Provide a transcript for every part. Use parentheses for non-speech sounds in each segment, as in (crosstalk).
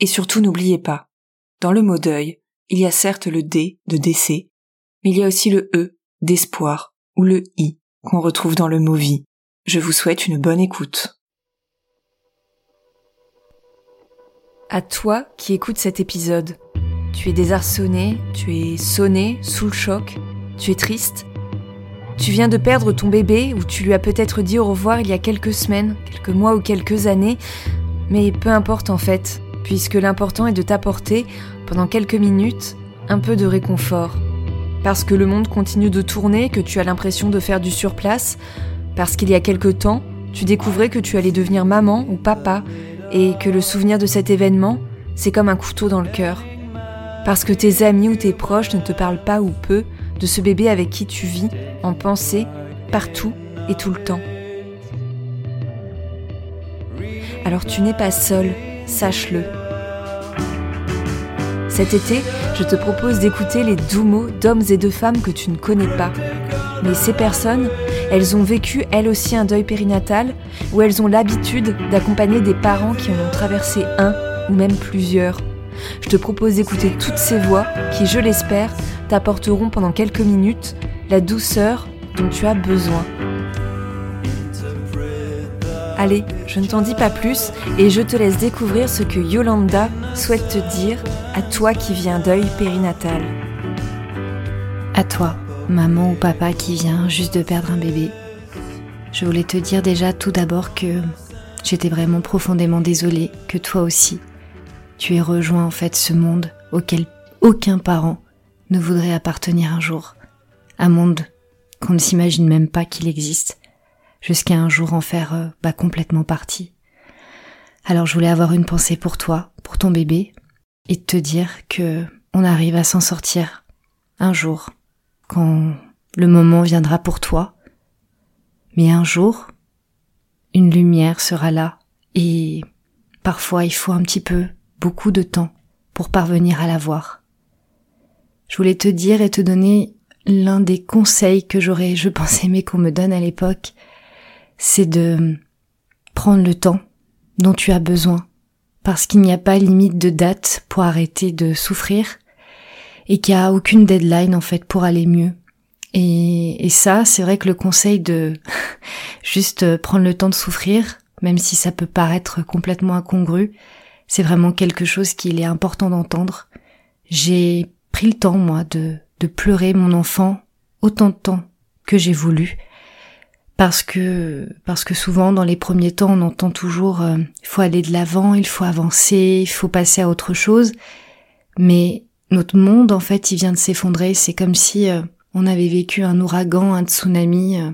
Et surtout n'oubliez pas, dans le mot deuil, il y a certes le D de décès, mais il y a aussi le E d'espoir ou le I qu'on retrouve dans le mot vie. Je vous souhaite une bonne écoute. À toi qui écoutes cet épisode, tu es désarçonné, tu es sonné, sous le choc, tu es triste. Tu viens de perdre ton bébé ou tu lui as peut-être dit au revoir il y a quelques semaines, quelques mois ou quelques années, mais peu importe en fait, puisque l'important est de t'apporter, pendant quelques minutes, un peu de réconfort. Parce que le monde continue de tourner, que tu as l'impression de faire du surplace, parce qu'il y a quelque temps, tu découvrais que tu allais devenir maman ou papa, et que le souvenir de cet événement, c'est comme un couteau dans le cœur. Parce que tes amis ou tes proches ne te parlent pas ou peu de ce bébé avec qui tu vis, en pensée, partout et tout le temps. Alors tu n'es pas seul, sache-le. Cet été, je te propose d'écouter les doux mots d'hommes et de femmes que tu ne connais pas. Mais ces personnes, elles ont vécu elles aussi un deuil périnatal, ou elles ont l'habitude d'accompagner des parents qui en ont traversé un ou même plusieurs. Je te propose d'écouter toutes ces voix qui, je l'espère, t'apporteront pendant quelques minutes la douceur dont tu as besoin. Allez, je ne t'en dis pas plus et je te laisse découvrir ce que Yolanda souhaite te dire à toi qui vis un deuil périnatal. À toi, maman ou papa qui vient juste de perdre un bébé. Je voulais te dire déjà tout d'abord que j'étais vraiment profondément désolée que toi aussi, tu aies rejoint en fait ce monde auquel aucun parent ne voudrait appartenir un jour. Un monde qu'on ne s'imagine même pas qu'il existe jusqu'à un jour en faire euh, bah, complètement partie. Alors je voulais avoir une pensée pour toi, pour ton bébé, et te dire que on arrive à s'en sortir un jour, quand le moment viendra pour toi. Mais un jour, une lumière sera là, et parfois il faut un petit peu, beaucoup de temps pour parvenir à la voir. Je voulais te dire et te donner l'un des conseils que j'aurais, je (laughs) pense, aimé qu'on me donne à l'époque, c'est de prendre le temps dont tu as besoin, parce qu'il n'y a pas limite de date pour arrêter de souffrir, et qu'il n'y a aucune deadline en fait pour aller mieux. Et, et ça, c'est vrai que le conseil de (laughs) juste prendre le temps de souffrir, même si ça peut paraître complètement incongru, c'est vraiment quelque chose qu'il est important d'entendre. J'ai pris le temps, moi, de, de pleurer mon enfant autant de temps que j'ai voulu, parce que parce que souvent dans les premiers temps on entend toujours euh, il faut aller de l'avant, il faut avancer, il faut passer à autre chose, mais notre monde en fait il vient de s'effondrer, c'est comme si euh, on avait vécu un ouragan, un tsunami, euh,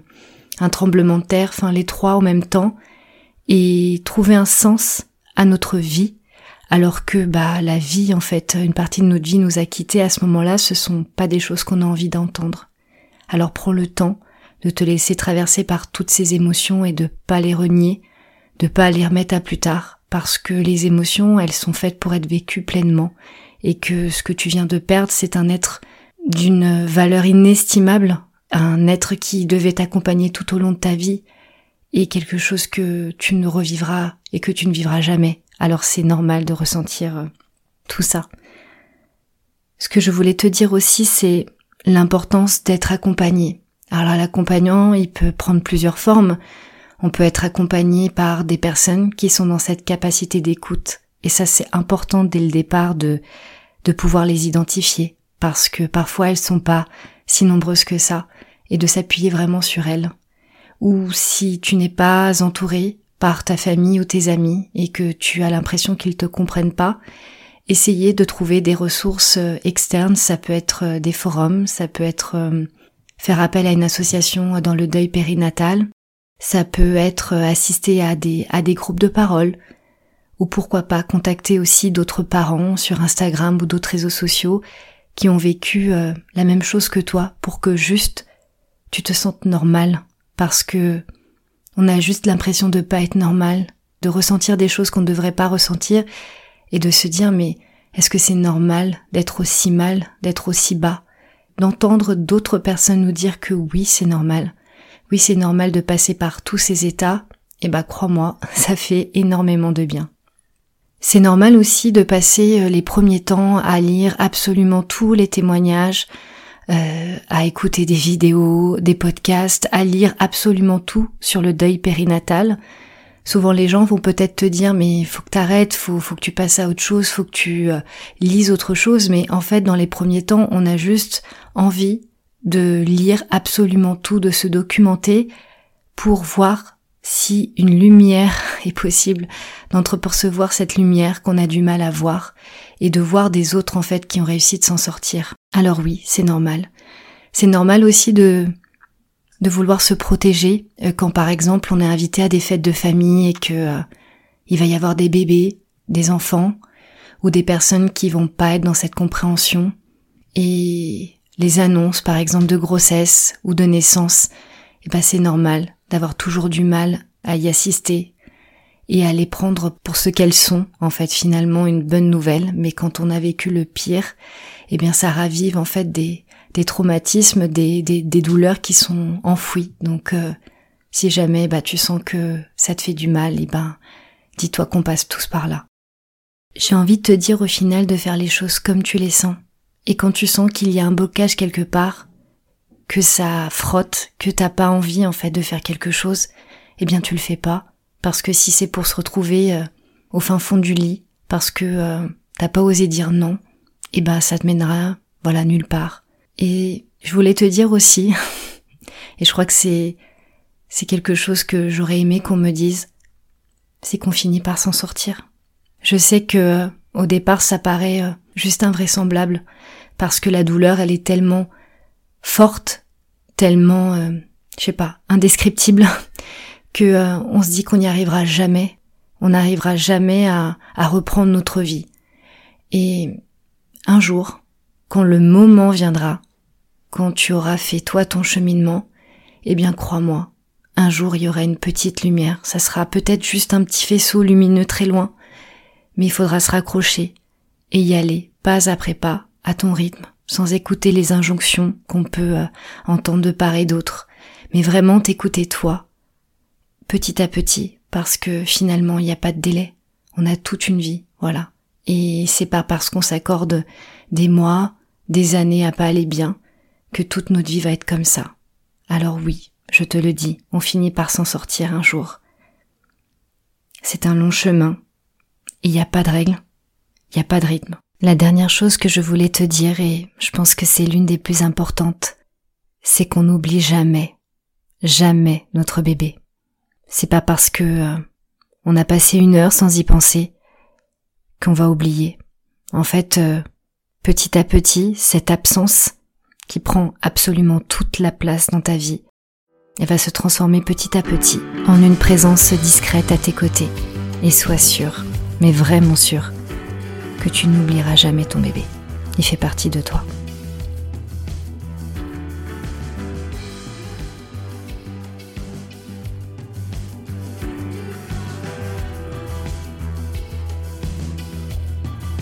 un tremblement de terre, enfin les trois en même temps, et trouver un sens à notre vie, alors que bah la vie en fait, une partie de notre vie nous a quittés à ce moment-là, ce sont pas des choses qu'on a envie d'entendre. Alors prends le temps de te laisser traverser par toutes ces émotions et de pas les renier, de pas les remettre à plus tard, parce que les émotions, elles sont faites pour être vécues pleinement, et que ce que tu viens de perdre, c'est un être d'une valeur inestimable, un être qui devait t'accompagner tout au long de ta vie, et quelque chose que tu ne revivras et que tu ne vivras jamais. Alors c'est normal de ressentir euh, tout ça. Ce que je voulais te dire aussi, c'est l'importance d'être accompagné. Alors l'accompagnant, il peut prendre plusieurs formes. On peut être accompagné par des personnes qui sont dans cette capacité d'écoute. Et ça, c'est important dès le départ de, de pouvoir les identifier. Parce que parfois elles sont pas si nombreuses que ça. Et de s'appuyer vraiment sur elles. Ou si tu n'es pas entouré par ta famille ou tes amis et que tu as l'impression qu'ils te comprennent pas, essayer de trouver des ressources euh, externes. Ça peut être euh, des forums, ça peut être euh, faire appel à une association dans le deuil périnatal, ça peut être assister à des, à des groupes de parole, ou pourquoi pas contacter aussi d'autres parents sur Instagram ou d'autres réseaux sociaux qui ont vécu la même chose que toi pour que juste tu te sentes normal. Parce que on a juste l'impression de pas être normal, de ressentir des choses qu'on ne devrait pas ressentir et de se dire mais est-ce que c'est normal d'être aussi mal, d'être aussi bas, d'entendre d'autres personnes nous dire que oui c'est normal, oui c'est normal de passer par tous ces états, et eh bah crois-moi, (laughs) ça fait énormément de bien. C'est normal aussi de passer euh, les premiers temps à lire absolument tous les témoignages, euh, à écouter des vidéos, des podcasts, à lire absolument tout sur le deuil périnatal, souvent les gens vont peut-être te dire mais faut que t'arrêtes, faut faut que tu passes à autre chose, faut que tu euh, lises autre chose, mais en fait dans les premiers temps on a juste envie de lire absolument tout, de se documenter pour voir si une lumière (laughs) est possible, d'entrepercevoir cette lumière qu'on a du mal à voir et de voir des autres en fait qui ont réussi de s'en sortir. Alors oui, c'est normal. C'est normal aussi de de vouloir se protéger euh, quand par exemple on est invité à des fêtes de famille et que euh, il va y avoir des bébés, des enfants ou des personnes qui vont pas être dans cette compréhension et les annonces par exemple de grossesse ou de naissance, eh ben c'est normal d'avoir toujours du mal à y assister et à les prendre pour ce qu'elles sont, en fait finalement une bonne nouvelle, mais quand on a vécu le pire, eh bien ça ravive en fait des, des traumatismes, des, des, des douleurs qui sont enfouies. Donc euh, si jamais bah tu sens que ça te fait du mal, eh ben dis-toi qu'on passe tous par là. J'ai envie de te dire au final de faire les choses comme tu les sens. Et quand tu sens qu'il y a un blocage quelque part, que ça frotte, que t'as pas envie en fait de faire quelque chose, eh bien tu le fais pas. Parce que si c'est pour se retrouver euh, au fin fond du lit, parce que euh, t'as pas osé dire non, eh ben ça te mènera voilà nulle part. Et je voulais te dire aussi, (laughs) et je crois que c'est c'est quelque chose que j'aurais aimé qu'on me dise, c'est qu'on finit par s'en sortir. Je sais que au départ ça paraît euh, juste invraisemblable parce que la douleur elle est tellement forte, tellement euh, je sais pas, indescriptible (laughs) que euh, on se dit qu'on n'y arrivera jamais, on n'arrivera jamais à, à reprendre notre vie. Et un jour, quand le moment viendra, quand tu auras fait toi ton cheminement, eh bien crois-moi, un jour il y aura une petite lumière, ça sera peut-être juste un petit faisceau lumineux très loin, mais il faudra se raccrocher et y aller pas après pas, à ton rythme, sans écouter les injonctions qu'on peut euh, entendre de part et d'autre, mais vraiment t'écouter toi, petit à petit, parce que finalement il n'y a pas de délai, on a toute une vie, voilà. Et c'est pas parce qu'on s'accorde des mois, des années à pas aller bien, que toute notre vie va être comme ça. Alors oui, je te le dis, on finit par s'en sortir un jour. C'est un long chemin. Il n'y a pas de règles. Il n'y a pas de rythme. La dernière chose que je voulais te dire, et je pense que c'est l'une des plus importantes, c'est qu'on n'oublie jamais, jamais notre bébé. C'est pas parce que euh, on a passé une heure sans y penser qu'on va oublier. En fait, euh, petit à petit, cette absence qui prend absolument toute la place dans ta vie, elle va se transformer petit à petit en une présence discrète à tes côtés. Et sois sûr, mais vraiment sûr, que tu n'oublieras jamais ton bébé. Il fait partie de toi.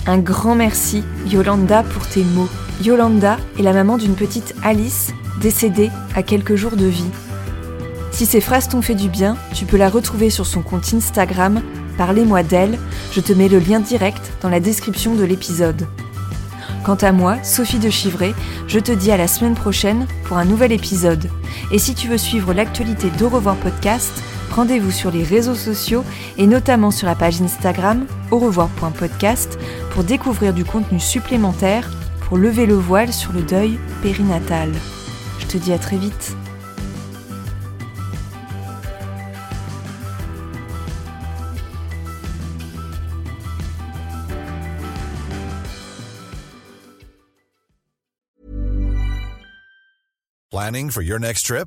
Un grand merci, Yolanda, pour tes mots. Yolanda est la maman d'une petite Alice décédée à quelques jours de vie. Si ces phrases t'ont fait du bien, tu peux la retrouver sur son compte Instagram Parlez-moi d'elle, je te mets le lien direct dans la description de l'épisode. Quant à moi, Sophie de Chivray, je te dis à la semaine prochaine pour un nouvel épisode. Et si tu veux suivre l'actualité d'Au revoir podcast, Rendez-vous sur les réseaux sociaux et notamment sur la page Instagram au revoir.podcast pour découvrir du contenu supplémentaire pour lever le voile sur le deuil périnatal. Je te dis à très vite. Planning for your next trip?